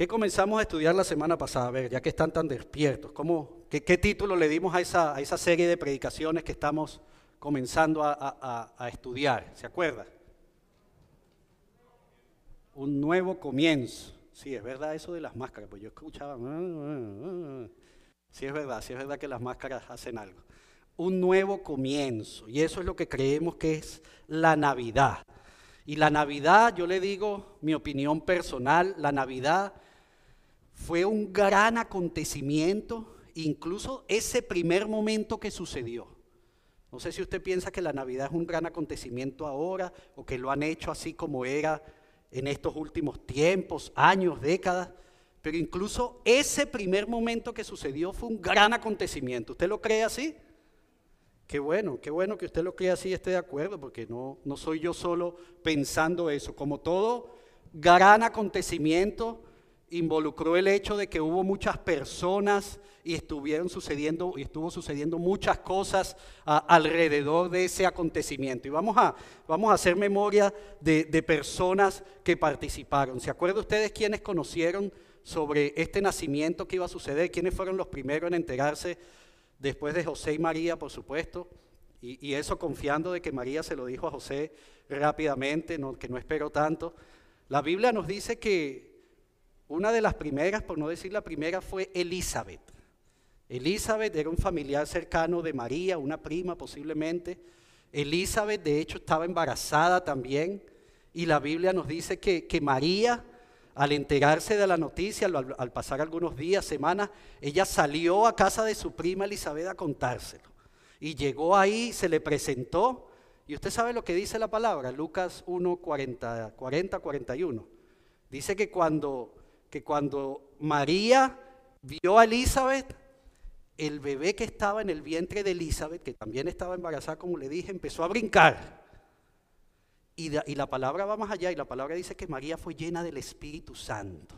¿Qué comenzamos a estudiar la semana pasada? A ver, ya que están tan despiertos, ¿cómo, qué, título le dimos a esa, a esa, serie de predicaciones que estamos comenzando a, a estudiar? ¿Se acuerda? Un nuevo comienzo. Sí, es verdad eso de las máscaras, pues yo escuchaba... Ah, ah, ah, sí, es verdad, sí es verdad que las máscaras hacen algo. Un nuevo comienzo. Y eso es lo que creemos que es la Navidad. Y la Navidad, yo le digo mi opinión personal, la Navidad fue un gran acontecimiento, incluso ese primer momento que sucedió. No sé si usted piensa que la Navidad es un gran acontecimiento ahora o que lo han hecho así como era en estos últimos tiempos, años, décadas, pero incluso ese primer momento que sucedió fue un gran acontecimiento. ¿Usted lo cree así? Qué bueno, qué bueno que usted lo crea así y esté de acuerdo, porque no, no soy yo solo pensando eso. Como todo gran acontecimiento, involucró el hecho de que hubo muchas personas y estuvieron sucediendo y estuvo sucediendo muchas cosas alrededor de ese acontecimiento. Y vamos a, vamos a hacer memoria de, de, personas que participaron. ¿Se acuerdan ustedes quiénes conocieron sobre este nacimiento que iba a suceder? ¿Quiénes fueron los primeros en enterarse después de José y María, por supuesto? Y, y eso confiando de que María se lo dijo a José rápidamente, no, que no esperó tanto. La Biblia nos dice que una de las primeras, por no decir la primera, fue Elizabeth. Elizabeth era un familiar cercano de María, una prima posiblemente. Elizabeth, de hecho, estaba embarazada también. Y la Biblia nos dice que, María, al enterarse de la noticia, al, al, pasar algunos días, semanas, ella salió a casa de su prima Elizabeth a contárselo. Y llegó ahí, se le presentó. Y usted sabe lo que dice la palabra, Lucas 1, 40, 40 41. Dice que cuando que cuando María vio a Elizabeth, el bebé que estaba en el vientre de Elizabeth, que también estaba embarazada, como le dije, empezó a brincar. Y, la palabra va más allá, y la palabra dice que María fue llena del Espíritu Santo.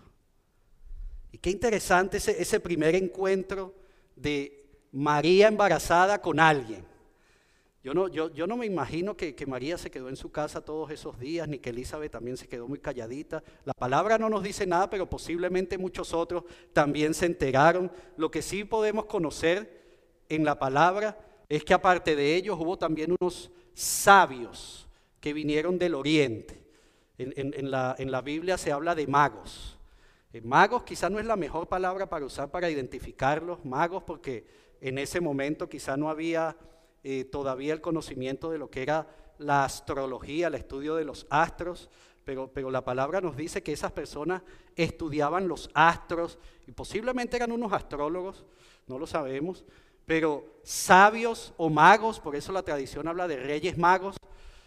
Y qué interesante ese primer encuentro de María embarazada con alguien. Yo no, yo, yo no me imagino que, que, María se quedó en su casa todos esos días, ni que Elizabeth también se quedó muy calladita. La palabra no nos dice nada, pero posiblemente muchos otros también se enteraron. Lo que sí podemos conocer en la palabra es que aparte de ellos hubo también unos sabios que vinieron del oriente. En, en, la, en la, Biblia se habla de magos. Eh, magos quizás no es la mejor palabra para usar para identificarlos, magos porque en ese momento quizá no había eh, todavía el conocimiento de lo que era la astrología, el estudio de los astros, pero, pero la palabra nos dice que esas personas estudiaban los astros y posiblemente eran unos astrólogos, no lo sabemos, pero sabios o magos, por eso la tradición habla de reyes magos,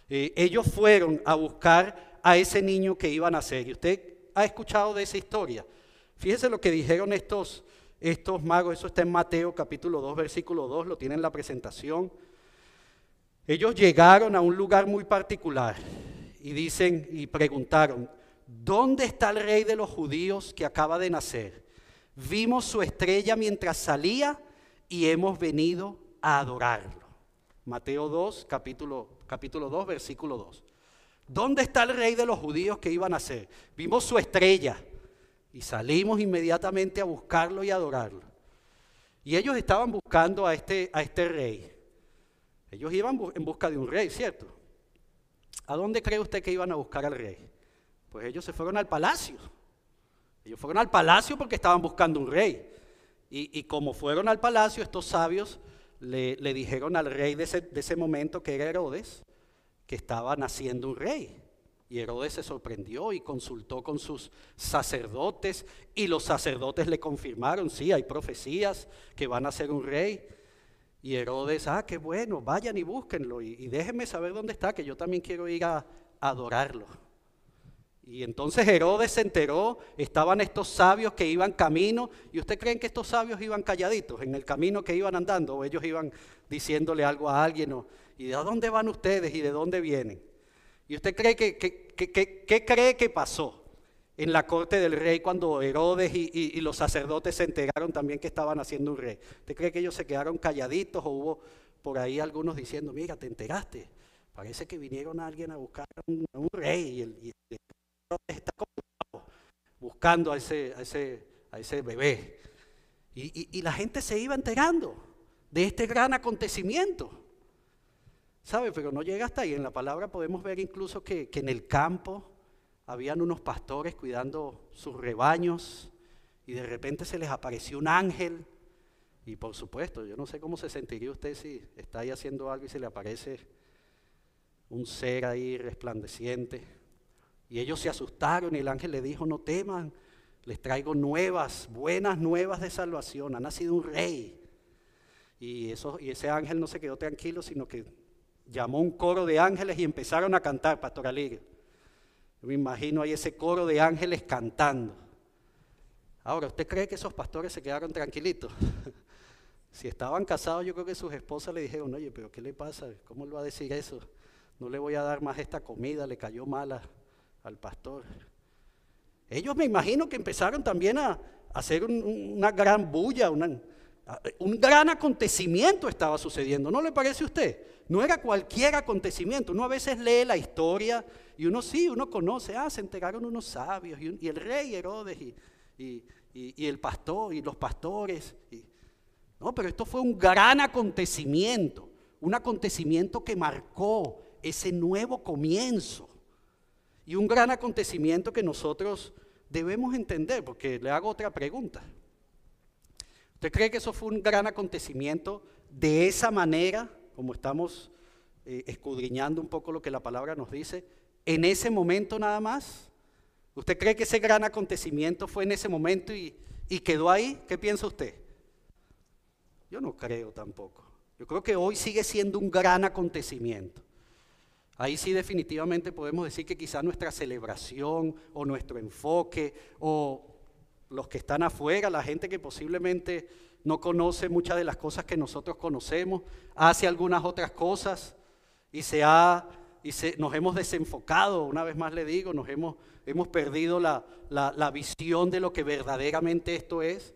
eh, ellos fueron a buscar a ese niño que iban a nacer. Y usted ha escuchado de esa historia. Fíjese lo que dijeron estos, estos magos, eso está en Mateo capítulo 2, versículo 2, lo tienen en la presentación. Ellos llegaron a un lugar muy particular y dicen y preguntaron, ¿dónde está el rey de los judíos que acaba de nacer? Vimos su estrella mientras salía y hemos venido a adorarlo. Mateo 2, capítulo, capítulo 2, versículo 2. ¿Dónde está el rey de los judíos que iba a nacer? Vimos su estrella y salimos inmediatamente a buscarlo y adorarlo. Y ellos estaban buscando a este, a este rey. Ellos iban en busca de un rey, ¿cierto? ¿A dónde cree usted que iban a buscar al rey? Pues ellos se fueron al palacio. Ellos fueron al palacio porque estaban buscando un rey. Y, como fueron al palacio, estos sabios le, dijeron al rey de ese, de ese momento, que era Herodes, que estaba naciendo un rey. Y Herodes se sorprendió y consultó con sus sacerdotes y los sacerdotes le confirmaron, sí, hay profecías que van a ser un rey. Y Herodes, ah, qué bueno, vayan y búsquenlo y, déjenme saber dónde está, que yo también quiero ir a, adorarlo. Y entonces Herodes se enteró, estaban estos sabios que iban camino, y usted creen que estos sabios iban calladitos en el camino que iban andando, o ellos iban diciéndole algo a alguien, o, y de dónde van ustedes y de dónde vienen. ¿Y usted cree que, qué cree que pasó? en la corte del rey cuando Herodes y, los sacerdotes se enteraron también que estaban haciendo un rey. ¿Usted cree que ellos se quedaron calladitos o hubo por ahí algunos diciendo, mira, te enteraste? Parece que vinieron a alguien a buscar un, un rey y el, y está buscando a ese, a ese, a ese bebé. Y, la gente se iba enterando de este gran acontecimiento. ¿Sabe? Pero no llega hasta ahí. En la palabra podemos ver incluso que, que en el campo habían unos pastores cuidando sus rebaños y de repente se les apareció un ángel. Y por supuesto, yo no sé cómo se sentiría usted si está ahí haciendo algo y se le aparece un ser ahí resplandeciente. Y ellos se asustaron y el ángel le dijo, no teman, les traigo nuevas, buenas nuevas de salvación. Ha nacido un rey. Y, eso, y ese ángel no se quedó tranquilo, sino que llamó un coro de ángeles y empezaron a cantar, Pastor Aligre. Yo me imagino ahí ese coro de ángeles cantando. Ahora, ¿usted cree que esos pastores se quedaron tranquilitos? si estaban casados, yo creo que sus esposas le dijeron, oye, pero ¿qué le pasa? ¿Cómo le va a decir eso? No le voy a dar más esta comida, le cayó mala al pastor. Ellos me imagino que empezaron también a, hacer una gran bulla, un gran acontecimiento estaba sucediendo. ¿No le parece a usted? No era cualquier acontecimiento. Uno a veces lee la historia y uno sí, uno conoce, ah, se entregaron unos sabios y, el rey Herodes y, el pastor y los pastores. no, pero esto fue un gran acontecimiento, un acontecimiento que marcó ese nuevo comienzo. Y un gran acontecimiento que nosotros debemos entender, porque le hago otra pregunta. ¿Usted cree que eso fue un gran acontecimiento de esa manera, como estamos eh, escudriñando un poco lo que la palabra nos dice, en ese momento nada más? ¿Usted cree que ese gran acontecimiento fue en ese momento y, quedó ahí? ¿Qué piensa usted? Yo no creo tampoco. Yo creo que hoy sigue siendo un gran acontecimiento. Ahí sí definitivamente podemos decir que quizá nuestra celebración o nuestro enfoque o los que están afuera, la gente que posiblemente no conoce muchas de las cosas que nosotros conocemos, hace algunas otras cosas y se ha y nos hemos desenfocado, una vez más le digo, nos hemos, hemos perdido la, la visión de lo que verdaderamente esto es,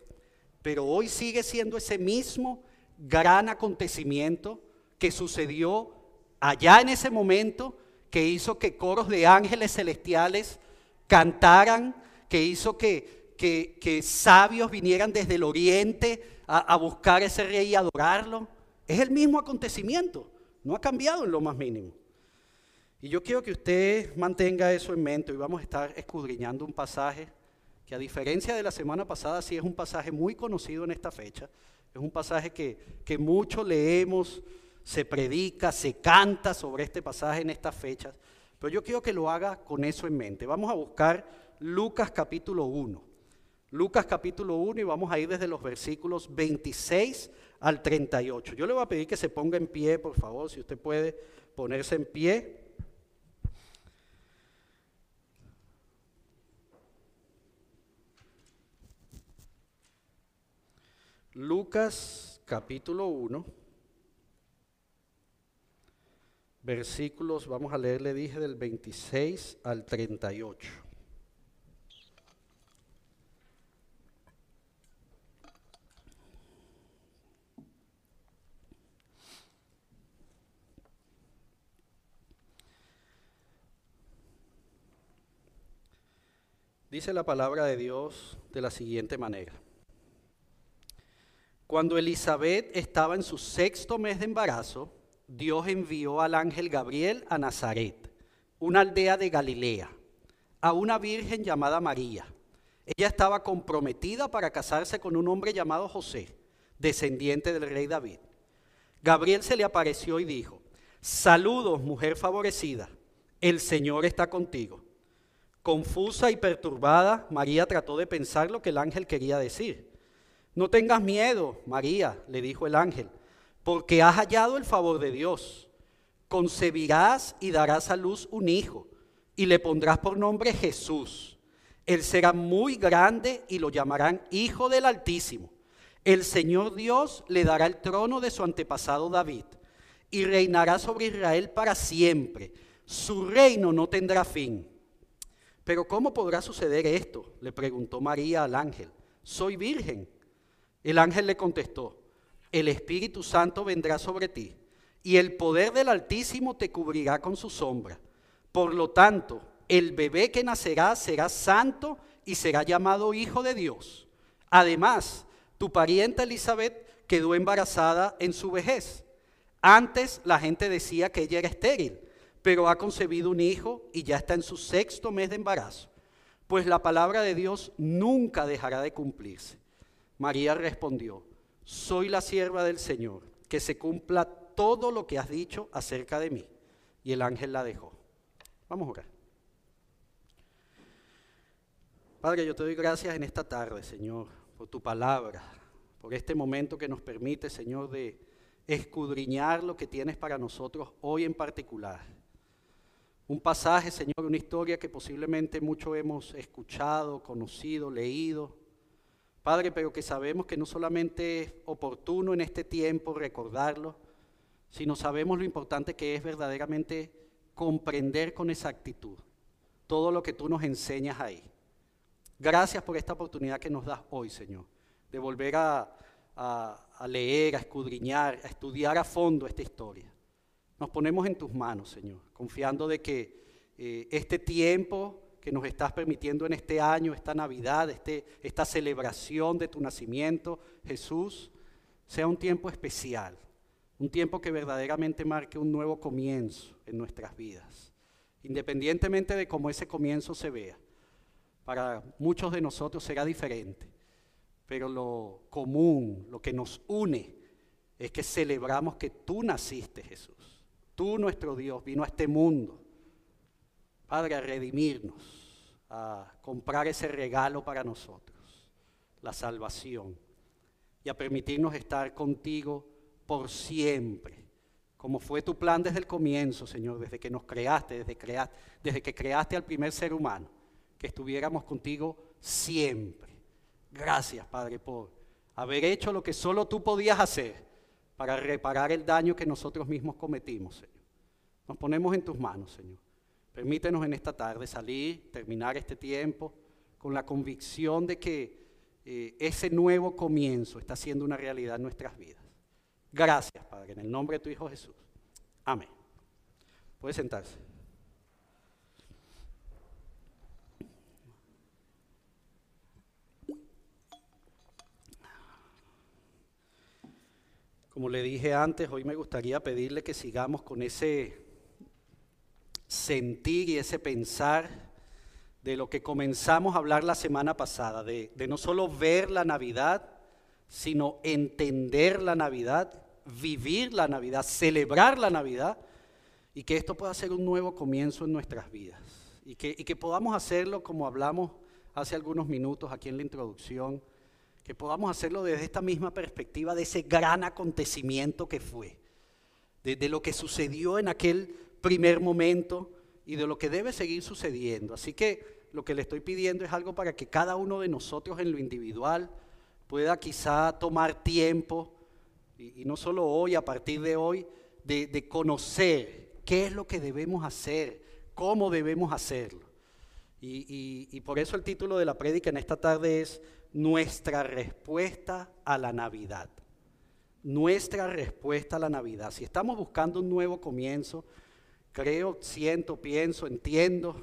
pero hoy sigue siendo ese mismo gran acontecimiento que sucedió allá en ese momento que hizo que coros de ángeles celestiales cantaran, que hizo que, que, sabios vinieran desde el oriente a, buscar ese rey y adorarlo. Es el mismo acontecimiento, no ha cambiado en lo más mínimo. Y yo quiero que usted mantenga eso en mente. Hoy vamos a estar escudriñando un pasaje que a diferencia de la semana pasada sí es un pasaje muy conocido en esta fecha. Es un pasaje que, que mucho leemos, se predica, se canta sobre este pasaje en estas fechas, pero yo quiero que lo haga con eso en mente. Vamos a buscar Lucas capítulo 1. Lucas capítulo 1 y vamos a ir desde los versículos 26 al 38. Yo le voy a pedir que se ponga en pie, por favor, si usted puede ponerse en pie. Lucas capítulo 1 versículos, vamos a leer, le dije, del 26 al 38. Dice la palabra de Dios de la siguiente manera. Cuando Elizabeth estaba en su sexto mes de embarazo, Dios envió al ángel Gabriel a Nazaret, una aldea de Galilea, a una virgen llamada María. Ella estaba comprometida para casarse con un hombre llamado José, descendiente del rey David. Gabriel se le apareció y dijo, saludos mujer favorecida, el Señor está contigo. Confusa y perturbada, María trató de pensar lo que el ángel quería decir. No tengas miedo, María, le dijo el ángel porque has hallado el favor de Dios. Concebirás y darás a luz un hijo, y le pondrás por nombre Jesús. Él será muy grande y lo llamarán Hijo del Altísimo. El Señor Dios le dará el trono de su antepasado David, y reinará sobre Israel para siempre. Su reino no tendrá fin. Pero ¿cómo podrá suceder esto? Le preguntó María al ángel. Soy virgen. El ángel le contestó el Espíritu Santo vendrá sobre ti y el poder del Altísimo te cubrirá con su sombra. Por lo tanto, el bebé que nacerá será santo y será llamado hijo de Dios. Además, tu parienta Elizabeth quedó embarazada en su vejez. Antes la gente decía que ella era estéril, pero ha concebido un hijo y ya está en su sexto mes de embarazo, pues la palabra de Dios nunca dejará de cumplirse. María respondió, soy la sierva del Señor, que se cumpla todo lo que has dicho acerca de mí. Y el ángel la dejó. Vamos a orar. Padre, yo te doy gracias en esta tarde, Señor, por tu palabra, por este momento que nos permite, Señor, de escudriñar lo que tienes para nosotros hoy en particular. Un pasaje, Señor, una historia que posiblemente mucho hemos escuchado, conocido, leído. Padre, pero que sabemos que no solamente es oportuno en este tiempo recordarlo, sino sabemos lo importante que es verdaderamente comprender con exactitud todo lo que tú nos enseñas ahí. Gracias por esta oportunidad que nos das hoy, Señor, de volver a, leer, a escudriñar, a estudiar a fondo esta historia. Nos ponemos en tus manos, Señor, confiando de que eh, este tiempo que nos estás permitiendo en este año, esta Navidad, este, esta celebración de tu nacimiento, Jesús, sea un tiempo especial, un tiempo que verdaderamente marque un nuevo comienzo en nuestras vidas, independientemente de cómo ese comienzo se vea para muchos de nosotros será diferente, pero lo común, lo que nos une, es que celebramos que tú naciste, Jesús. Tú, nuestro Dios, vino a este mundo, Padre, a redimirnos, a comprar ese regalo para nosotros, la salvación, y a permitirnos estar contigo por siempre, como fue tu plan desde el comienzo, Señor, desde que nos creaste, desde, creaste, desde que creaste al primer ser humano que estuviéramos contigo siempre. Gracias, Padre, por haber hecho lo que solo tú podías hacer para reparar el daño que nosotros mismos cometimos, Señor. Nos ponemos en tus manos, Señor. Permítenos en esta tarde salir, terminar este tiempo con la convicción de que eh, ese nuevo comienzo está siendo una realidad en nuestras vidas. Gracias, Padre, en el nombre de tu Hijo Jesús. Amén. Puede sentarse. Como le dije antes, hoy me gustaría pedirle que sigamos con ese sentir y ese pensar de lo que comenzamos a hablar la semana pasada, de, no solo ver la Navidad, sino entender la Navidad, vivir la Navidad, celebrar la Navidad y que esto pueda ser un nuevo comienzo en nuestras vidas. Y que, y que podamos hacerlo como hablamos hace algunos minutos aquí en la introducción que podamos hacerlo desde esta misma perspectiva de ese gran acontecimiento que fue, de, lo que sucedió en aquel primer momento y de lo que debe seguir sucediendo. Así que lo que le estoy pidiendo es algo para que cada uno de nosotros en lo individual pueda quizá tomar tiempo, y, no solo hoy, a partir de hoy, de, conocer qué es lo que debemos hacer, cómo debemos hacerlo. Y, por eso el título de la prédica en esta tarde es nuestra respuesta a la Navidad. Nuestra respuesta a la Navidad. Si estamos buscando un nuevo comienzo, creo, siento, pienso, entiendo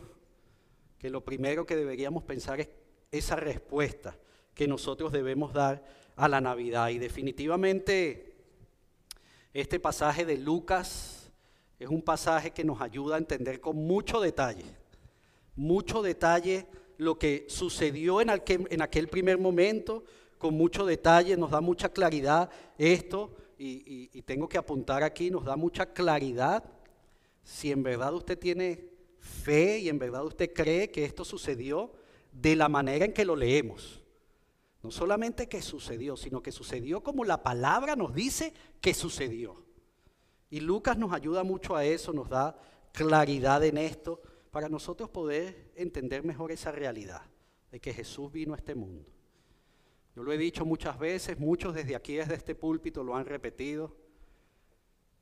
que lo primero que deberíamos pensar es esa respuesta que nosotros debemos dar a la Navidad. Y definitivamente este pasaje de Lucas es un pasaje que nos ayuda a entender con mucho detalle, mucho detalle lo que sucedió en aquel, primer momento, con mucho detalle, nos da mucha claridad esto, y, y tengo que apuntar aquí, nos da mucha claridad si en verdad usted tiene fe y en verdad usted cree que esto sucedió de la manera en que lo leemos. No solamente que sucedió, sino que sucedió como la palabra nos dice que sucedió. Y Lucas nos ayuda mucho a eso, nos da claridad en esto para nosotros poder entender mejor esa realidad de que Jesús vino a este mundo. Yo lo he dicho muchas veces, muchos desde aquí, desde este púlpito, lo han repetido.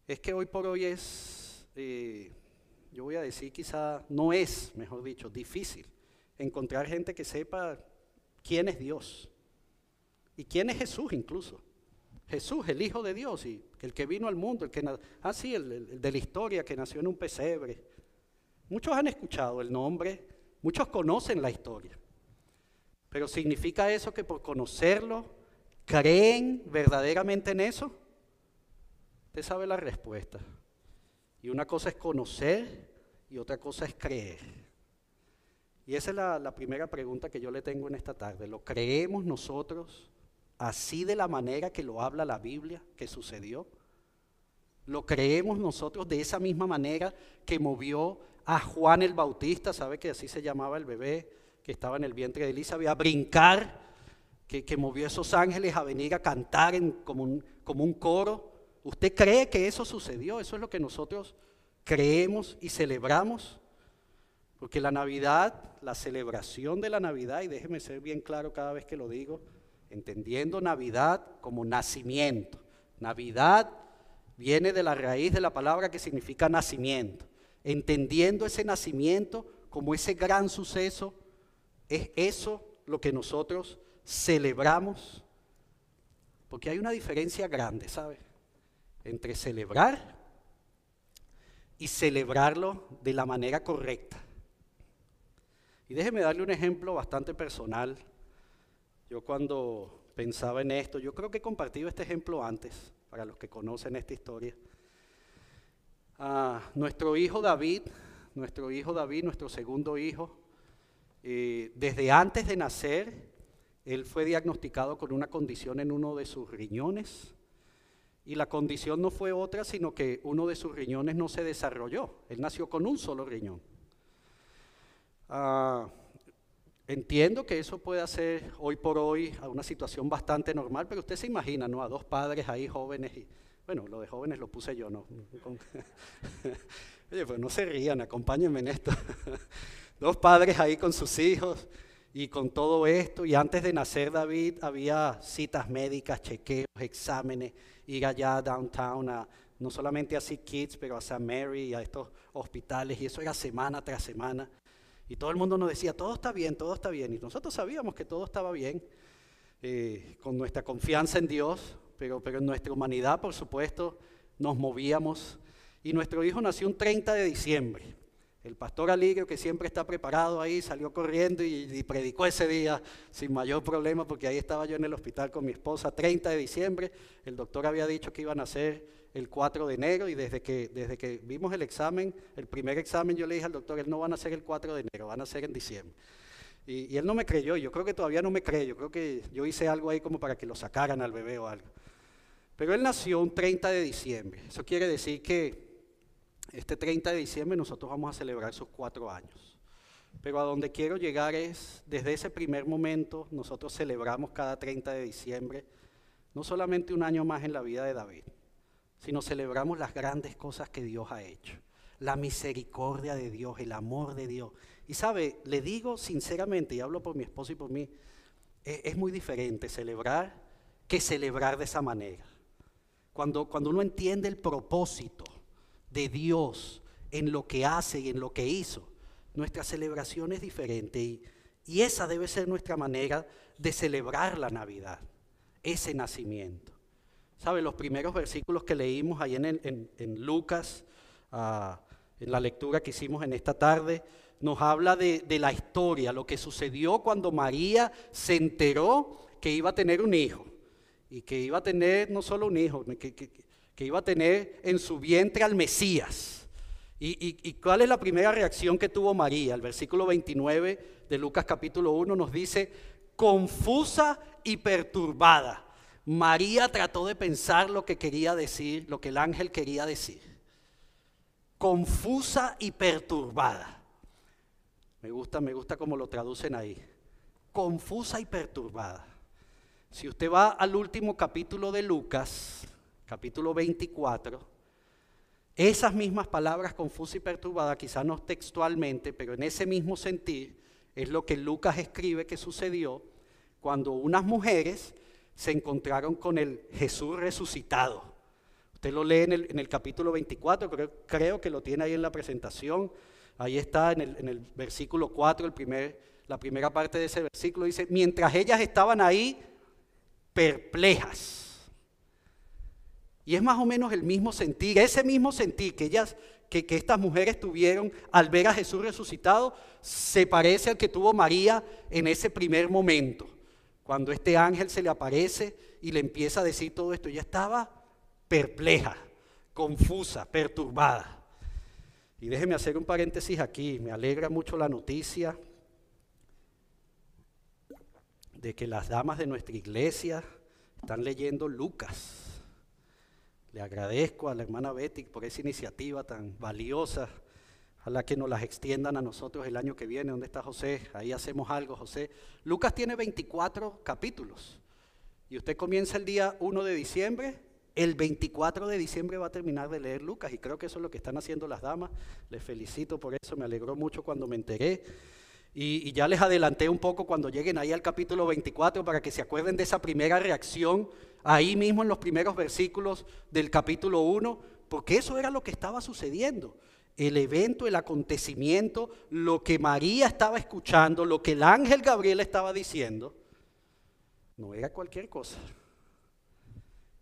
Es que hoy por hoy es, eh, yo voy a decir quizá, no es, mejor dicho, difícil encontrar gente que sepa quién es Dios y quién es Jesús incluso. Jesús, el Hijo de Dios, y el que vino al mundo, el que, ah, el de la historia, que nació en un pesebre, Muchos han escuchado el nombre, muchos conocen la historia, Pero ¿significa eso que por conocerlo creen verdaderamente en eso? Usted sabe la respuesta. Y una cosa es conocer y otra cosa es creer. Y esa es la, la, primera pregunta que yo le tengo en esta tarde. ¿Lo creemos nosotros así de la manera que lo habla la Biblia que sucedió? ¿Lo creemos nosotros de esa misma manera que movió a Juan el Bautista? ¿Sabe que así se llamaba el bebé que estaba en el vientre de Elizabeth? A brincar, que, que movió esos ángeles a venir a cantar en, como, un, como un coro. ¿Usted cree que eso sucedió? Eso es lo que nosotros creemos y celebramos. Porque la Navidad, la celebración de la Navidad, y déjeme ser bien claro cada vez que lo digo, entendiendo Navidad como nacimiento. Navidad viene de la raíz de la palabra que significa nacimiento. Entendiendo ese nacimiento como ese gran suceso, es eso lo que nosotros celebramos. Porque hay una diferencia grande, ¿sabe? entre celebrar y celebrarlo de la manera correcta. Y déjeme darle un ejemplo bastante personal. Yo cuando pensaba en esto, yo creo que he compartido este ejemplo antes, para los que conocen esta historia. Nuestro hijo David, nuestro hijo David, nuestro segundo hijo, eh, desde antes de nacer, él fue diagnosticado con una condición en uno de sus riñones y la condición no fue otra, sino que uno de sus riñones no se desarrolló. Él nació con un solo riñón. Ah, entiendo que eso puede ser hoy por hoy una situación bastante normal, pero usted se imagina, ¿no? A dos padres ahí jóvenes y, bueno, lo de jóvenes lo puse yo, ¿no? Oye, pues no se rían, acompáñenme en esto. dos padres ahí con sus hijos y con todo esto, y antes de nacer David había citas médicas, chequeos, exámenes, ir allá downtown a no solamente a Sick Kids, pero a St. Mary y a estos hospitales, y eso era semana tras semana. Y todo el mundo nos decía, todo está bien, todo está bien. Y nosotros sabíamos que todo estaba bien, eh, con nuestra confianza en Dios, pero, pero en nuestra humanidad, por supuesto, nos movíamos. Y nuestro hijo nació un 30 de diciembre. El pastor Aligio, que siempre está preparado ahí, salió corriendo y, predicó ese día sin mayor problema, porque ahí estaba yo en el hospital con mi esposa, 30 de diciembre. El doctor había dicho que iban a ser el 4 de enero y desde que, desde que vimos el examen, el primer examen, yo le dije al doctor, él no van a ser el 4 de enero, van a ser en diciembre. Y, y él no me creyó, yo creo que todavía no me cree, yo creo que yo hice algo ahí como para que lo sacaran al bebé o algo. Pero él nació un 30 de diciembre, eso quiere decir que este 30 de diciembre nosotros vamos a celebrar sus cuatro años. Pero a donde quiero llegar es, desde ese primer momento, nosotros celebramos cada 30 de diciembre, no solamente un año más en la vida de David, sino celebramos las grandes cosas que Dios ha hecho, la misericordia de Dios, el amor de Dios. Y sabe, le digo sinceramente, y hablo por mi esposo y por mí, es, es muy diferente celebrar que celebrar de esa manera. Cuando, cuando uno entiende el propósito, de Dios en lo que hace y en lo que hizo. Nuestra celebración es diferente y, esa debe ser nuestra manera de celebrar la Navidad, ese nacimiento. ¿Sabe? Los primeros versículos que leímos ahí en, en, Lucas, ah, en la lectura que hicimos en esta tarde, nos habla de, la historia, lo que sucedió cuando María se enteró que iba a tener un hijo. Y que iba a tener no solo un hijo, que, iba a tener en su vientre al Mesías. ¿Y, cuál es la primera reacción que tuvo María? El versículo 29 de Lucas capítulo 1 nos dice, confusa y perturbada. María trató de pensar lo que quería decir, lo que el ángel quería decir. Confusa y perturbada. Me gusta, me gusta cómo lo traducen ahí. Confusa y perturbada. Si usted va al último capítulo de Lucas, capítulo 24, esas mismas palabras confusas y perturbadas, quizás no textualmente, pero en ese mismo sentir, es lo que Lucas escribe que sucedió cuando unas mujeres se encontraron con el Jesús resucitado. Usted lo lee en el, capítulo 24, creo, creo, que lo tiene ahí en la presentación. Ahí está en el, en el versículo 4, el primer, la primera parte de ese versículo dice, mientras ellas estaban ahí perplejas y es más o menos el mismo sentir, ese mismo sentir que ellas, que, que estas mujeres tuvieron al ver a Jesús resucitado se parece al que tuvo María en ese primer momento, cuando este ángel se le aparece y le empieza a decir todo esto. Ella estaba perpleja, confusa, perturbada. Y déjeme hacer un paréntesis aquí, me alegra mucho la noticia de que las damas de nuestra iglesia están leyendo Lucas. Le agradezco a la hermana Betty por esa iniciativa tan valiosa. Ojalá que nos las extiendan a nosotros el año que viene. ¿Dónde está José? Ahí hacemos algo, José. Lucas tiene 24 capítulos. Y usted comienza el día 1 de diciembre el 24 de diciembre va a terminar de leer Lucas y creo que eso es lo que están haciendo las damas. Les felicito por eso, me alegró mucho cuando me enteré. Y, ya les adelanté un poco cuando lleguen ahí al capítulo 24 para que se acuerden de esa primera reacción ahí mismo en los primeros versículos del capítulo 1, porque eso era lo que estaba sucediendo. El evento, el acontecimiento, lo que María estaba escuchando, lo que el ángel Gabriel estaba diciendo, no era cualquier cosa.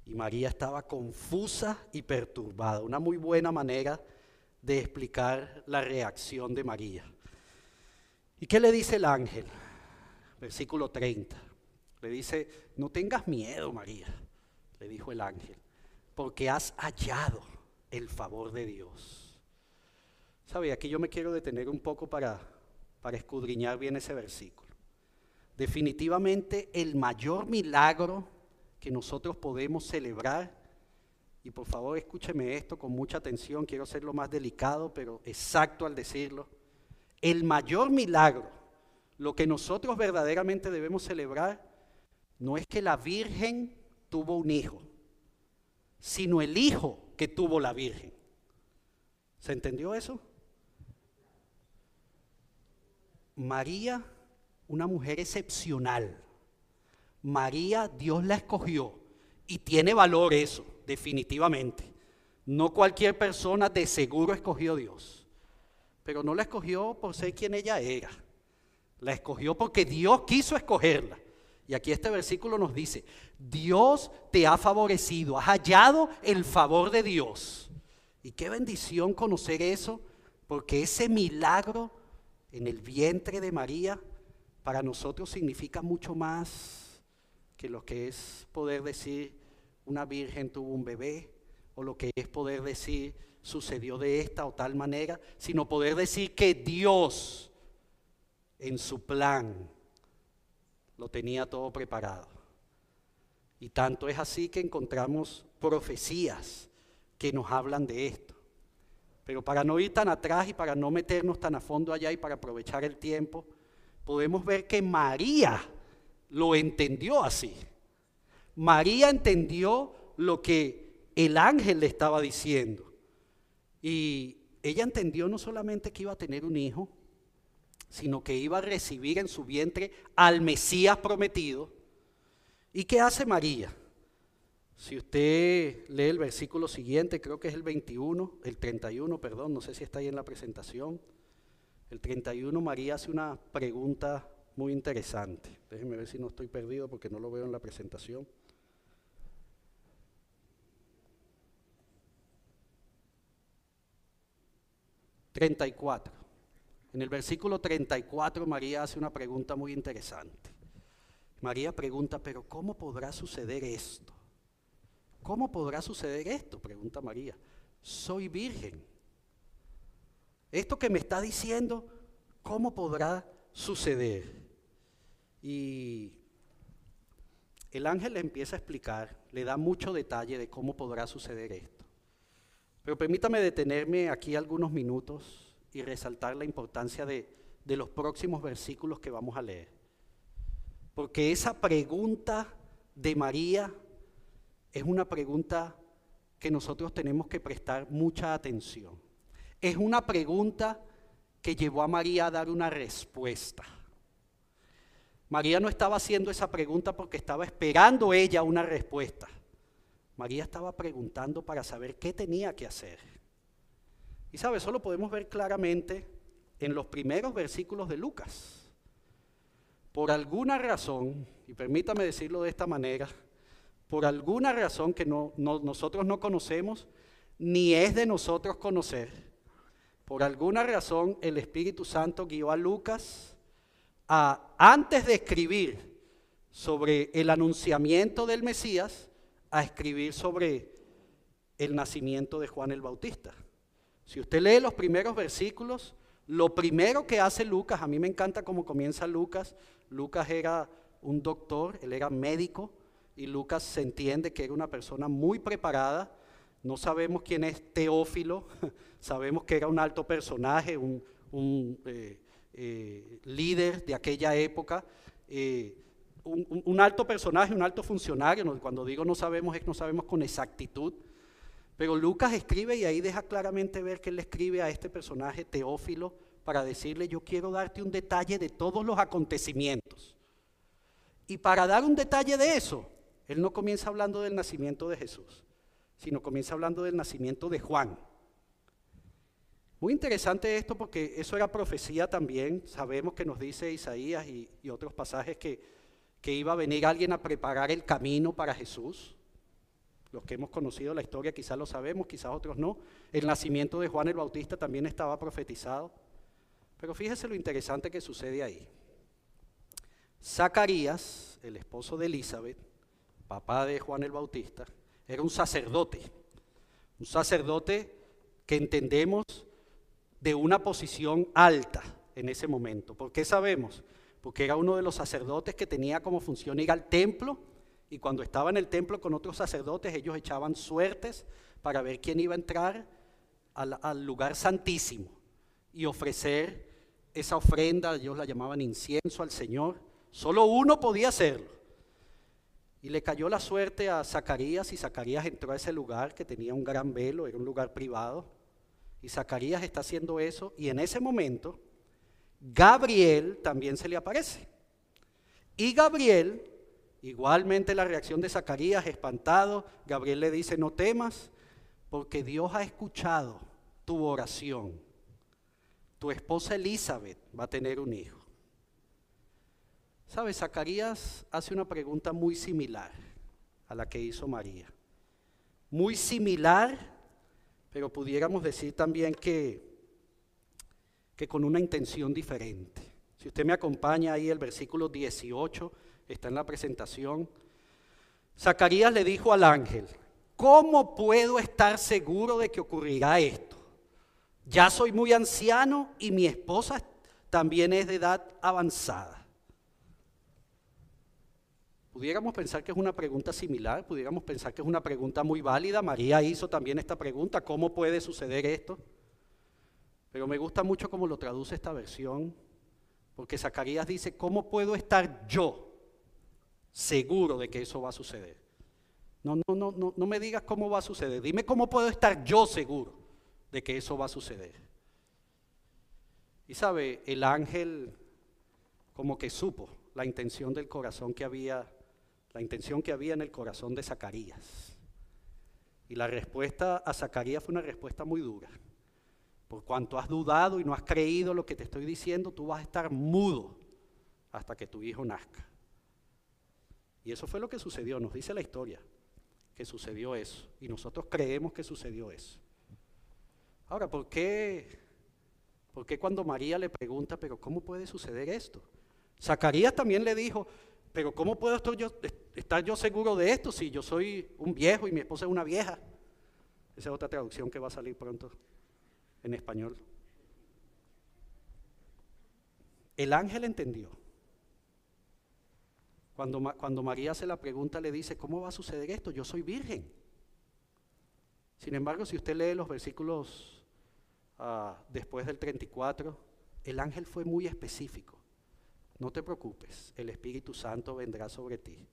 Y María estaba confusa y perturbada. Una muy buena manera de explicar la reacción de María. ¿Y qué le dice el ángel? Versículo 30. Le dice, no tengas miedo, María, le dijo el ángel, porque has hallado el favor de Dios. ¿Sabe? Aquí yo me quiero detener un poco para, para escudriñar bien ese versículo. Definitivamente el mayor milagro que nosotros podemos celebrar. Y por favor escúcheme esto con mucha atención, quiero ser lo más delicado, pero exacto al decirlo. El mayor milagro, lo que nosotros verdaderamente debemos celebrar, no es que la Virgen tuvo un hijo, sino el hijo que tuvo la Virgen. ¿Se entendió eso? María, una mujer excepcional, María Dios la escogió y tiene valor eso, definitivamente. No cualquier persona de seguro escogió Dios, pero no la escogió por ser quien ella era. La escogió porque Dios quiso escogerla. Y aquí este versículo nos dice, Dios te ha favorecido, has hallado el favor de Dios. Y qué bendición conocer eso, porque ese milagro en el vientre de María para nosotros significa mucho más que lo que es poder decir una virgen tuvo un bebé, o lo que es poder decir sucedió de esta o tal manera, sino poder decir que Dios en su plan lo tenía todo preparado. Y tanto es así que encontramos profecías que nos hablan de esto. Pero para no ir tan atrás y para no meternos tan a fondo allá y para aprovechar el tiempo, podemos ver que María lo entendió así. María entendió lo que el ángel le estaba diciendo. Y ella entendió no solamente que iba a tener un hijo, sino que iba a recibir en su vientre al Mesías prometido. ¿Y qué hace María? Si usted lee el versículo siguiente, creo que es el 21, el 31, perdón, no sé si está ahí en la presentación. El 31, María hace una pregunta muy interesante. Déjenme ver si no estoy perdido porque no lo veo en la presentación. ...34... En el versículo 34 María hace una pregunta muy interesante. María pregunta, pero ¿cómo podrá suceder esto? ¿Cómo podrá suceder esto? Pregunta María. Soy virgen. Esto que me está diciendo, ¿cómo podrá suceder? Y el ángel le empieza a explicar, le da mucho detalle de cómo podrá suceder esto. Pero permítame detenerme aquí algunos minutos y resaltar la importancia de, de los próximos versículos que vamos a leer. Porque esa pregunta de María es una pregunta que nosotros tenemos que prestar mucha atención. Es una pregunta que llevó a María a dar una respuesta. María no estaba haciendo esa pregunta porque estaba esperando ella una respuesta. María estaba preguntando para saber qué tenía que hacer. Y sabe, eso lo podemos ver claramente en los primeros versículos de Lucas. Por alguna razón, y permítame decirlo de esta manera, por alguna razón que no, nosotros no conocemos, ni es de nosotros conocer, por alguna razón el Espíritu Santo guió a Lucas a, antes de escribir sobre el anunciamiento del Mesías, a escribir sobre el nacimiento de Juan el Bautista. Si usted lee los primeros versículos, lo primero que hace Lucas, a mí me encanta cómo comienza Lucas, Lucas era un doctor, él era médico, y Lucas se entiende que era una persona muy preparada. No sabemos quién es Teófilo, sabemos que era un alto personaje, un, eh, eh, líder de aquella época, eh, un, alto personaje, un alto funcionario. Cuando digo no sabemos es no sabemos con exactitud. Pero Lucas escribe y ahí deja claramente ver que él escribe a este personaje Teófilo para decirle, yo quiero darte un detalle de todos los acontecimientos. Y para dar un detalle de eso, él no comienza hablando del nacimiento de Jesús, sino comienza hablando del nacimiento de Juan. Muy interesante esto porque eso era profecía también. Sabemos que nos dice Isaías y, otros pasajes que, que iba a venir alguien a preparar el camino para Jesús. Los que hemos conocido la historia quizás lo sabemos, quizás otros no. El nacimiento de Juan el Bautista también estaba profetizado. Pero fíjese lo interesante que sucede ahí. Zacarías, el esposo de Elizabeth, papá de Juan el Bautista, era un sacerdote, un sacerdote que entendemos de una posición alta en ese momento. ¿Por qué sabemos? Porque era uno de los sacerdotes que tenía como función ir al templo y cuando estaba en el templo con otros sacerdotes ellos echaban suertes para ver quién iba a entrar al, lugar santísimo y ofrecer esa ofrenda, ellos la llamaban incienso al Señor. Solo uno podía hacerlo. Y le cayó la suerte a Zacarías y Zacarías entró a ese lugar que tenía un gran velo, era un lugar privado. Y Zacarías está haciendo eso y en ese momento Gabriel también se le aparece. Y Gabriel, igualmente la reacción de Zacarías, espantado, Gabriel le dice, no temas, porque Dios ha escuchado tu oración. Tu esposa Elizabeth va a tener un hijo. ¿Sabes? Zacarías hace una pregunta muy similar a la que hizo María. Muy similar, pero pudiéramos decir también que, con una intención diferente. Si usted me acompaña ahí, el versículo 18 está en la presentación. Zacarías le dijo al ángel, ¿cómo puedo estar seguro de que ocurrirá esto? Ya soy muy anciano y mi esposa también es de edad avanzada. Pudiéramos pensar que es una pregunta similar, pudiéramos pensar que es una pregunta muy válida. María hizo también esta pregunta, ¿cómo puede suceder esto? Pero me gusta mucho cómo lo traduce esta versión, porque Zacarías dice, ¿cómo puedo estar yo seguro de que eso va a suceder? No, no, no, no, no me digas cómo va a suceder, dime cómo puedo estar yo seguro de que eso va a suceder. Y sabe, el ángel como que supo la intención del corazón que había la intención que había en el corazón de Zacarías. Y la respuesta a Zacarías fue una respuesta muy dura. Por cuanto has dudado y no has creído lo que te estoy diciendo, tú vas a estar mudo hasta que tu hijo nazca. Y eso fue lo que sucedió, nos dice la historia, que sucedió eso. Y nosotros creemos que sucedió eso. Ahora, ¿por qué, ¿por qué cuando María le pregunta, pero cómo puede suceder esto? Zacarías también le dijo, pero ¿cómo puedo estar yo, estar yo seguro de esto si yo soy un viejo y mi esposa es una vieja? Esa es otra traducción que va a salir pronto en español. El ángel entendió. Cuando, cuando María se la pregunta, le dice, ¿cómo va a suceder esto? Yo soy virgen. Sin embargo, si usted lee los versículos ah, después del 34, el ángel fue muy específico. No te preocupes, el Espíritu Santo vendrá sobre ti.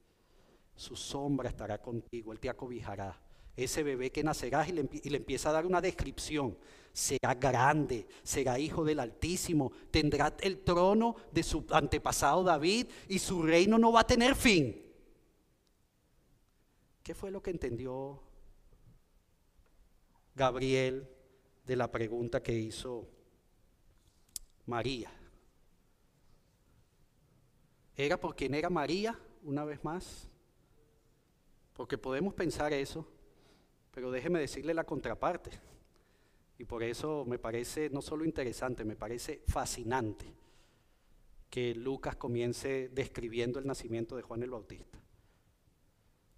Su sombra estará contigo, Él te acobijará. Ese bebé que nacerá y le, empieza a dar una descripción. Será grande, será hijo del Altísimo, tendrá el trono de su antepasado David y su reino no va a tener fin. ¿Qué fue lo que entendió Gabriel de la pregunta que hizo María? ¿Era por quien era María, una vez más? Porque podemos pensar eso, pero déjeme decirle la contraparte. Y por eso me parece no solo interesante, me parece fascinante que Lucas comience describiendo el nacimiento de Juan el Bautista.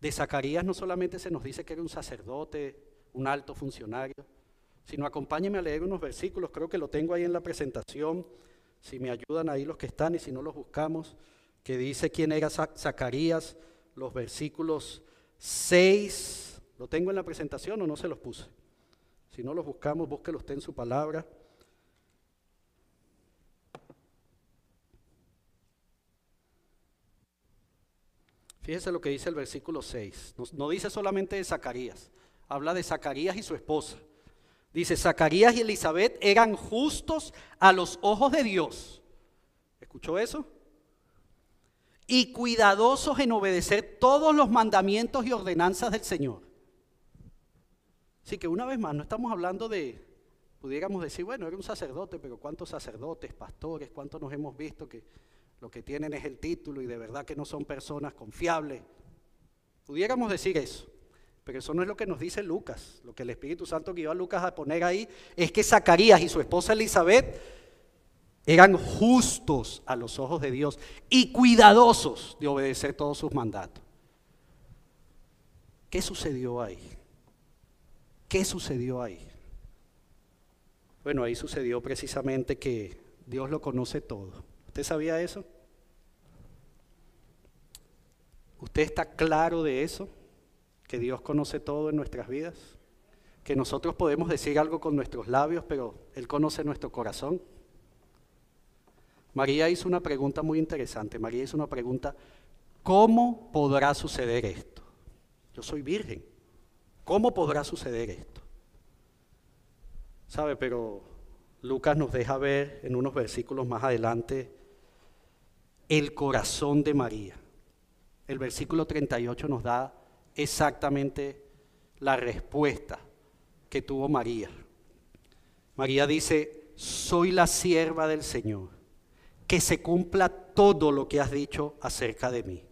De Zacarías no solamente se nos dice que era un sacerdote, un alto funcionario, sino acompáñenme a leer unos versículos, creo que lo tengo ahí en la presentación, si me ayudan ahí los que están y si no los buscamos, que dice quién era Zacarías, los versículos 6, ¿lo tengo en la presentación o no se los puse? Si no los buscamos, búsquelo usted en su palabra. Fíjese lo que dice el versículo 6. No, dice solamente de Zacarías, habla de Zacarías y su esposa. Dice, Zacarías y Elizabeth eran justos a los ojos de Dios. ¿Escuchó eso? Y cuidadosos en obedecer todos los mandamientos y ordenanzas del Señor. Así que una vez más, no estamos hablando de, pudiéramos decir, bueno, era un sacerdote, pero ¿cuántos sacerdotes, pastores, cuántos nos hemos visto que lo que tienen es el título y de verdad que no son personas confiables? Pudiéramos decir eso, pero eso no es lo que nos dice Lucas. Lo que el Espíritu Santo guió a Lucas a poner ahí es que Zacarías y su esposa Elizabeth eran justos a los ojos de Dios y cuidadosos de obedecer todos sus mandatos. ¿Qué sucedió ahí? ¿Qué sucedió ahí? Bueno, ahí sucedió precisamente que Dios lo conoce todo. ¿Usted sabía eso? ¿Usted está claro de eso? Que Dios conoce todo en nuestras vidas. Que nosotros podemos decir algo con nuestros labios, pero Él conoce nuestro corazón. María hizo una pregunta muy interesante. María hizo una pregunta, ¿cómo podrá suceder esto? Yo soy virgen. ¿Cómo podrá suceder esto? ¿Sabe? Pero Lucas nos deja ver en unos versículos más adelante el corazón de María. El versículo 38 nos da exactamente la respuesta que tuvo María. María dice, soy la sierva del Señor, que se cumpla todo lo que has dicho acerca de mí.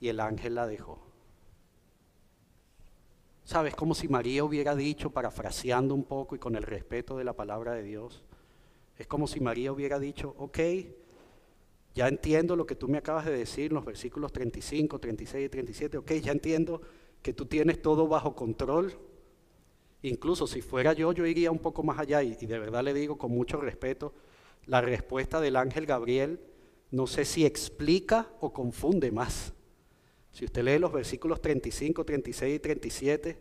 Y el ángel la dejó. ¿Sabes? Como si María hubiera dicho, parafraseando un poco y con el respeto de la palabra de Dios, es como si María hubiera dicho, ok, ya entiendo lo que tú me acabas de decir en los versículos 35, 36 y 37, ok, ya entiendo que tú tienes todo bajo control. Incluso si fuera yo, yo iría un poco más allá y, y de verdad le digo con mucho respeto, la respuesta del ángel Gabriel no sé si explica o confunde más. Si usted lee los versículos 35, 36 y 37,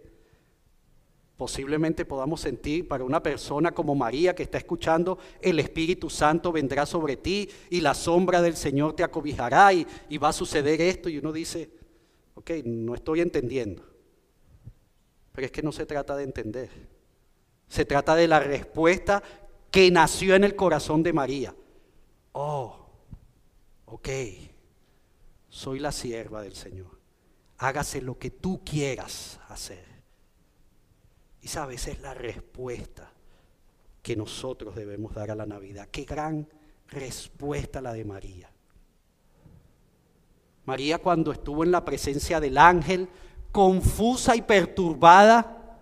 posiblemente podamos sentir para una persona como María que está escuchando, el Espíritu Santo vendrá sobre ti y la sombra del Señor te acobijará y, va a suceder esto. Y uno dice, ok, no estoy entendiendo. Pero es que no se trata de entender. Se trata de la respuesta que nació en el corazón de María. Oh, ok soy la sierva del Señor. Hágase lo que tú quieras hacer. Y sabes, es la respuesta que nosotros debemos dar a la Navidad. Qué gran respuesta la de María. María cuando estuvo en la presencia del ángel, confusa y perturbada,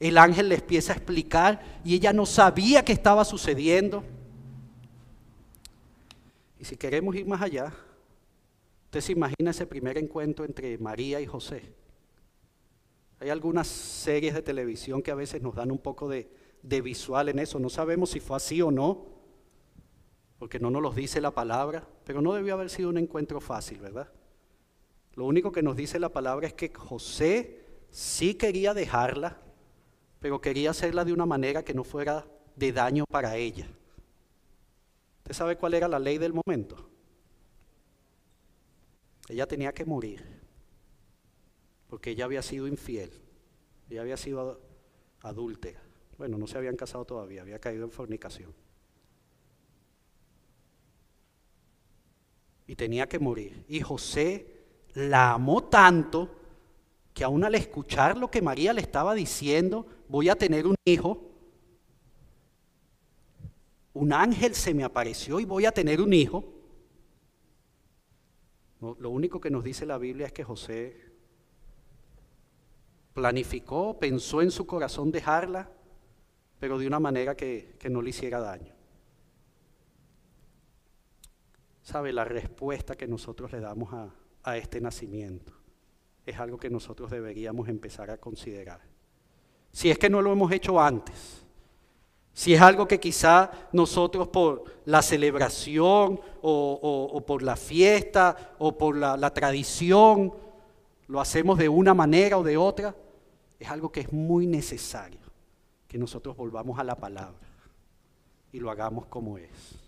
el ángel le empieza a explicar y ella no sabía qué estaba sucediendo. Y si queremos ir más allá, Usted se imagina ese primer encuentro entre María y José. Hay algunas series de televisión que a veces nos dan un poco de, visual en eso. No sabemos si fue así o no, porque no nos lo dice la palabra, pero no debió haber sido un encuentro fácil, ¿verdad? Lo único que nos dice la palabra es que José sí quería dejarla, pero quería hacerla de una manera que no fuera de daño para ella. ¿Usted sabe cuál era la ley del momento? Ella tenía que morir, porque ella había sido infiel, ella había sido adúltera. Bueno, no se habían casado todavía, había caído en fornicación. Y tenía que morir. Y José la amó tanto que aún al escuchar lo que María le estaba diciendo, voy a tener un hijo, un ángel se me apareció y voy a tener un hijo, lo único que nos dice la Biblia es que José planificó, pensó en su corazón dejarla, pero de una manera que, no le hiciera daño. ¿Sabe? La respuesta que nosotros le damos a, a este nacimiento es algo que nosotros deberíamos empezar a considerar. Si es que no lo hemos hecho antes, si es algo que quizá nosotros por la celebración o, por la fiesta o por la, la tradición lo hacemos de una manera o de otra, es algo que es muy necesario que nosotros volvamos a la palabra y lo hagamos como es.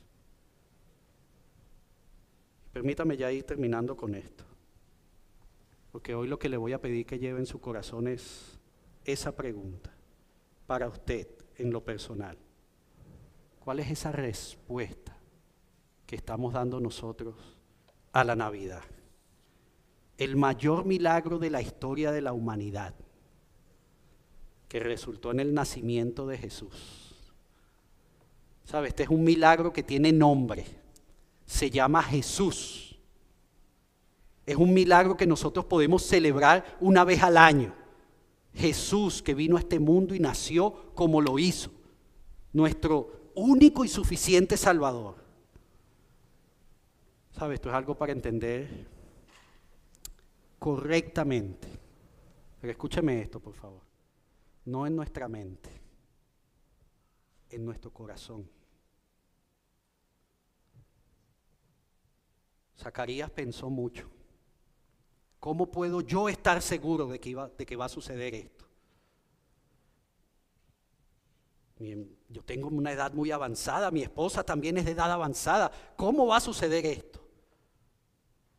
Permítame ya ir terminando con esto, porque hoy lo que le voy a pedir que lleve en su corazón es esa pregunta para usted en lo personal. ¿Cuál es esa respuesta que estamos dando nosotros a la Navidad? El mayor milagro de la historia de la humanidad, que resultó en el nacimiento de Jesús. ¿Sabe? Este es un milagro que tiene nombre. Se llama Jesús. Es un milagro que nosotros podemos celebrar una vez al año. Jesús que vino a este mundo y nació como lo hizo, nuestro único y suficiente Salvador. ¿Sabes? Esto es algo para entender correctamente. Pero escúcheme esto, por favor. No en nuestra mente, en nuestro corazón. Zacarías pensó mucho. ¿Cómo puedo yo estar seguro de que, de que va a suceder esto? Yo tengo una edad muy avanzada, mi esposa también es de edad avanzada. ¿Cómo va a suceder esto?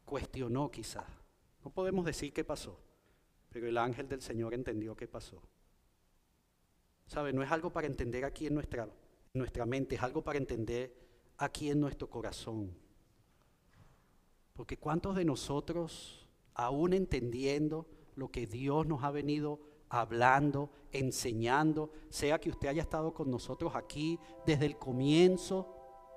Cuestionó quizás. No podemos decir qué pasó, pero el ángel del Señor entendió qué pasó. ¿Sabe? No es algo para entender aquí en nuestra, en nuestra mente, es algo para entender aquí en nuestro corazón. Porque ¿cuántos de nosotros aún entendiendo lo que Dios nos ha venido hablando, enseñando, sea que usted haya estado con nosotros aquí desde el comienzo,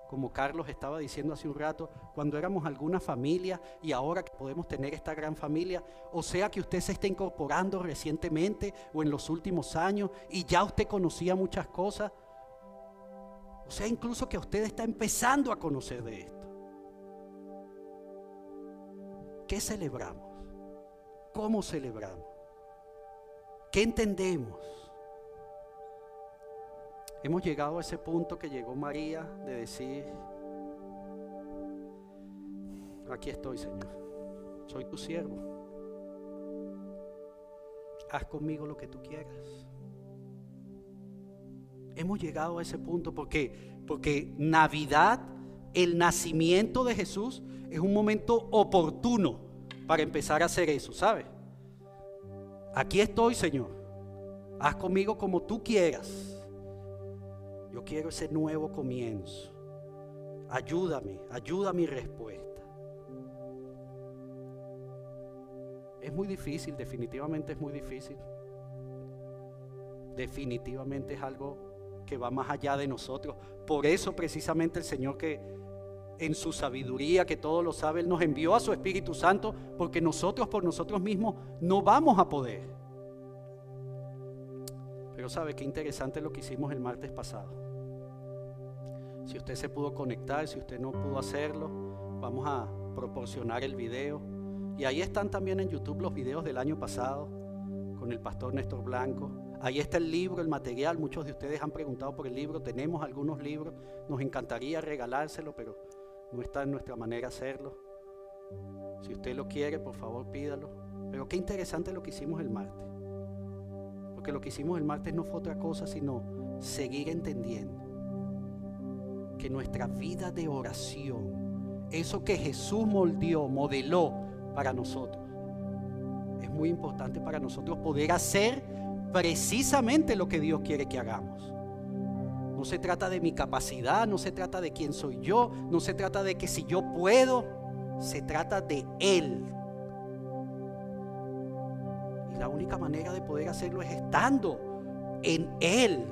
como Carlos estaba diciendo hace un rato, cuando éramos alguna familia y ahora que podemos tener esta gran familia, o sea que usted se está incorporando recientemente o en los últimos años y ya usted conocía muchas cosas, o sea incluso que usted está empezando a conocer de esto. ¿Qué celebramos? ¿Cómo celebramos? ¿Qué entendemos? Hemos llegado a ese punto que llegó María de decir, aquí estoy Señor, soy tu siervo, haz conmigo lo que tú quieras. Hemos llegado a ese punto porque, porque Navidad, el nacimiento de Jesús, es un momento oportuno para empezar a hacer eso, ¿sabes? Aquí estoy, Señor. Haz conmigo como tú quieras. Yo quiero ese nuevo comienzo. Ayúdame, ayuda mi respuesta. Es muy difícil, definitivamente es muy difícil. Definitivamente es algo que va más allá de nosotros. Por eso precisamente el Señor que en su sabiduría, que todo lo sabe, Él nos envió a su Espíritu Santo porque nosotros por nosotros mismos no vamos a poder. Pero sabe qué interesante lo que hicimos el martes pasado. Si usted se pudo conectar, si usted no pudo hacerlo, vamos a proporcionar el video. Y ahí están también en YouTube los videos del año pasado con el pastor Néstor Blanco. Ahí está el libro, el material. Muchos de ustedes han preguntado por el libro. Tenemos algunos libros. Nos encantaría regalárselo, pero no está en nuestra manera hacerlo. Si usted lo quiere, por favor pídalo. Pero qué interesante lo que hicimos el martes. Porque lo que hicimos el martes no fue otra cosa sino seguir entendiendo que nuestra vida de oración, eso que Jesús moldeó, modeló para nosotros, es muy importante para nosotros poder hacer precisamente lo que Dios quiere que hagamos. No se trata de mi capacidad, no se trata de quién soy yo, no se trata de que si yo puedo, se trata de Él. Y la única manera de poder hacerlo es estando en Él,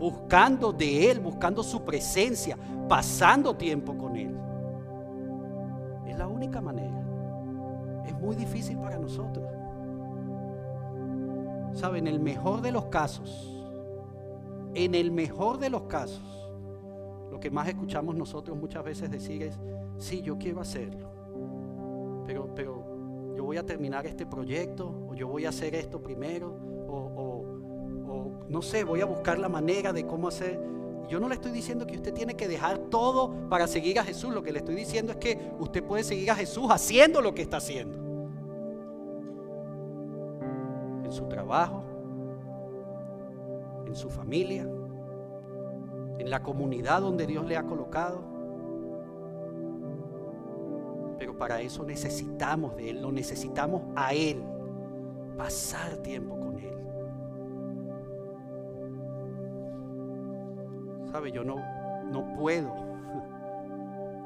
buscando de Él, buscando su presencia, pasando tiempo con Él. Es la única manera. Es muy difícil para nosotros. Saben, el mejor de los casos, En el mejor de los casos, lo que más escuchamos nosotros muchas veces decir es, sí, yo quiero hacerlo, pero, pero yo voy a terminar este proyecto, o yo voy a hacer esto primero, o, o no sé, voy a buscar la manera de cómo hacer. Yo no le estoy diciendo que usted tiene que dejar todo para seguir a Jesús. Lo que le estoy diciendo es que usted puede seguir a Jesús haciendo lo que está haciendo. En su trabajo, en su familia, en la comunidad donde Dios le ha colocado. Pero para eso necesitamos de Él, lo necesitamos a Él, pasar tiempo con Él. ¿Sabe? Yo no, no puedo,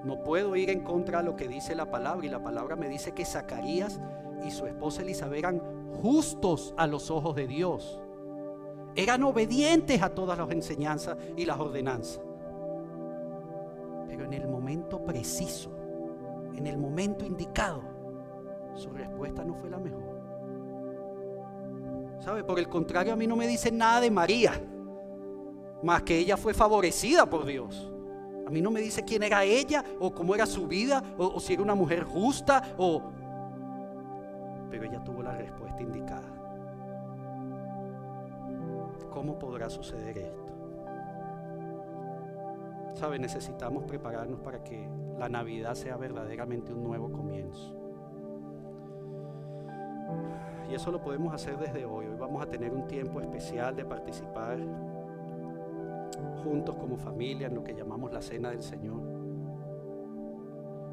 no puedo ir en contra de lo que dice la palabra y la palabra me dice que Zacarías y su esposa Elizabeth eran justos a los ojos de Dios eran obedientes a todas las enseñanzas y las ordenanzas. Pero en el momento preciso, en el momento indicado, su respuesta no fue la mejor. ¿Sabe? Por el contrario, a mí no me dicen nada de María, más que ella fue favorecida por Dios. A mí no me dice quién era ella o cómo era su vida o, o si era una mujer justa o... Pero ella tuvo la respuesta indicada. ¿Cómo podrá suceder esto? ¿Sabe? Necesitamos prepararnos para que la Navidad sea verdaderamente un nuevo comienzo. Y eso lo podemos hacer desde hoy. Hoy vamos a tener un tiempo especial de participar juntos como familia en lo que llamamos la cena del Señor.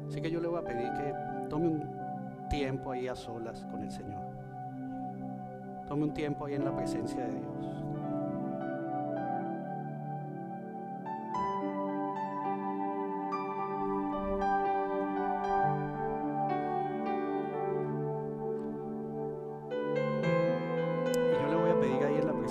Así que yo le voy a pedir que tome un tiempo ahí a solas con el Señor. Tome un tiempo ahí en la presencia de Dios.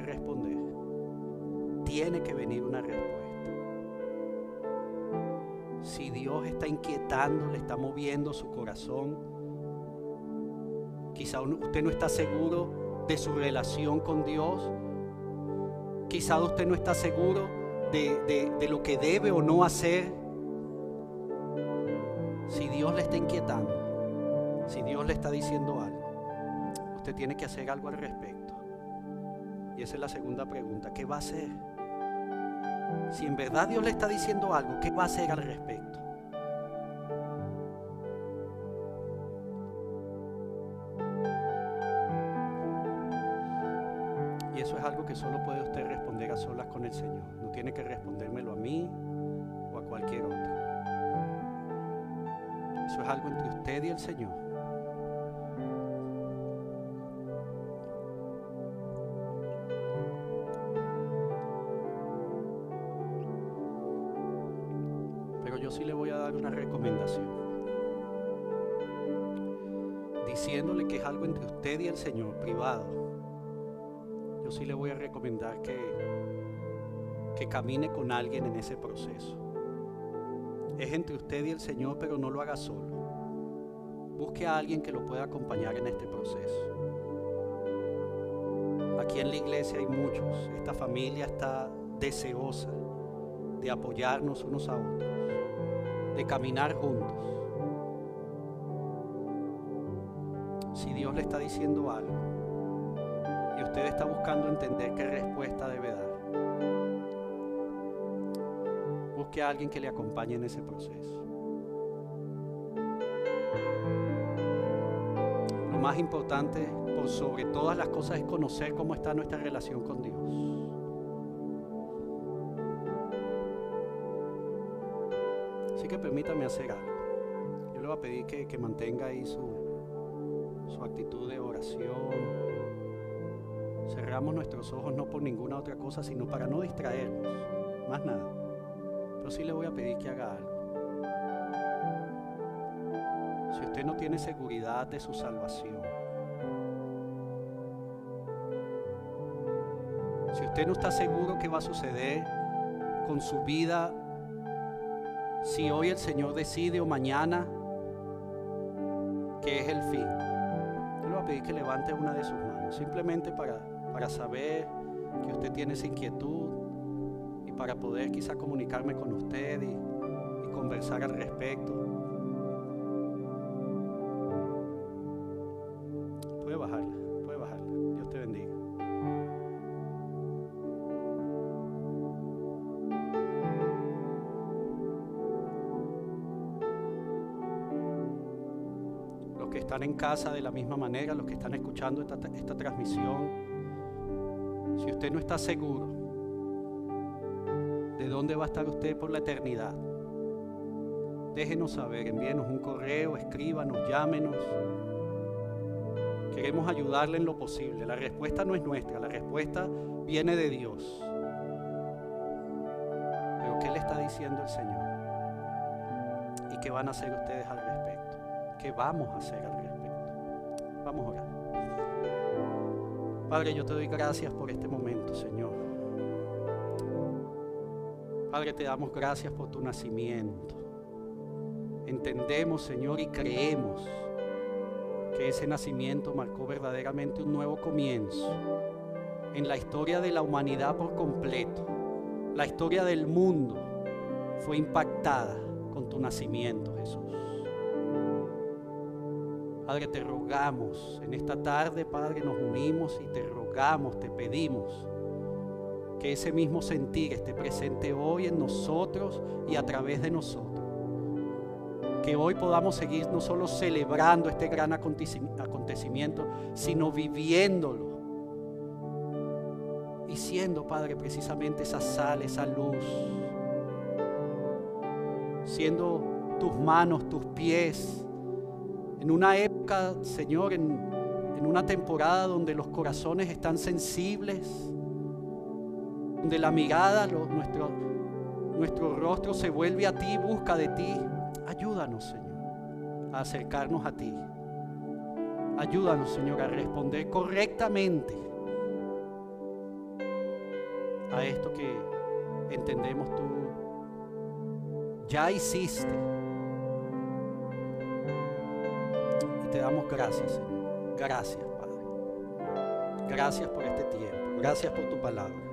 que responder. Tiene que venir una respuesta. Si Dios está inquietando, le está moviendo su corazón, quizá usted no está seguro de su relación con Dios, quizá usted no está seguro de, de lo que debe o no hacer. Si Dios le está inquietando, si Dios le está diciendo algo, usted tiene que hacer algo al respecto. Y esa es la segunda pregunta. ¿Qué va a hacer? Si en verdad Dios le está diciendo algo, ¿qué va a hacer al respecto? Y eso es algo que solo puede usted responder a solas con el Señor. No tiene que respondérmelo a mí o a cualquier otro. Eso es algo entre usted y el Señor. Sí le voy a dar una recomendación. Diciéndole que es algo entre usted y el Señor, privado. Yo sí le voy a recomendar que, que camine con alguien en ese proceso. Es entre usted y el Señor, pero no lo haga solo. Busque a alguien que lo pueda acompañar en este proceso. Aquí en la iglesia hay muchos. Esta familia está deseosa de apoyarnos unos a otros de caminar juntos. Si Dios le está diciendo algo y usted está buscando entender qué respuesta debe dar, busque a alguien que le acompañe en ese proceso. Lo más importante, por sobre todas las cosas, es conocer cómo está nuestra relación con Dios. Permítame hacer algo. Yo le voy a pedir que, mantenga ahí su, su actitud de oración, Cerramos nuestros ojos no por ninguna otra cosa, sino para no distraernos. Más nada. Pero sí le voy a pedir que haga algo. Si usted no tiene seguridad de su salvación, si usted no está seguro qué va a suceder con su vida, si hoy el Señor decide o mañana que es el fin, yo le voy a pedir que levante una de sus manos, simplemente para, para saber que usted tiene esa inquietud y para poder quizá comunicarme con usted y, y conversar al respecto. Casa de la misma manera, los que están escuchando esta, esta transmisión, si usted no está seguro de dónde va a estar usted por la eternidad, déjenos saber, envíenos un correo, escríbanos, llámenos. Queremos ayudarle en lo posible. La respuesta no es nuestra, la respuesta viene de Dios. Pero ¿qué le está diciendo el Señor? ¿Y qué van a hacer ustedes al respecto? ¿Qué vamos a hacer al respecto? Vamos a orar. Padre, yo te doy gracias por este momento, Señor. Padre, te damos gracias por tu nacimiento. Entendemos, Señor, y creemos que ese nacimiento marcó verdaderamente un nuevo comienzo en la historia de la humanidad por completo. La historia del mundo fue impactada con tu nacimiento, Jesús. Padre, te rogamos en esta tarde, Padre, nos unimos y te rogamos, te pedimos que ese mismo sentir esté presente hoy en nosotros y a través de nosotros que hoy podamos seguir no solo celebrando este gran acontecimiento, sino viviéndolo. Y siendo, Padre, precisamente esa sal, esa luz. Siendo tus manos, tus pies. En una época, Señor, en, una temporada donde los corazones están sensibles, donde la mirada, nuestro, nuestro rostro se vuelve a ti, busca de ti. Ayúdanos, Señor, a acercarnos a ti. Ayúdanos, Señor, a responder correctamente a esto que entendemos tú ya hiciste. Te damos gracias, Señor. Gracias, Padre. Gracias por este tiempo. Gracias por tu palabra.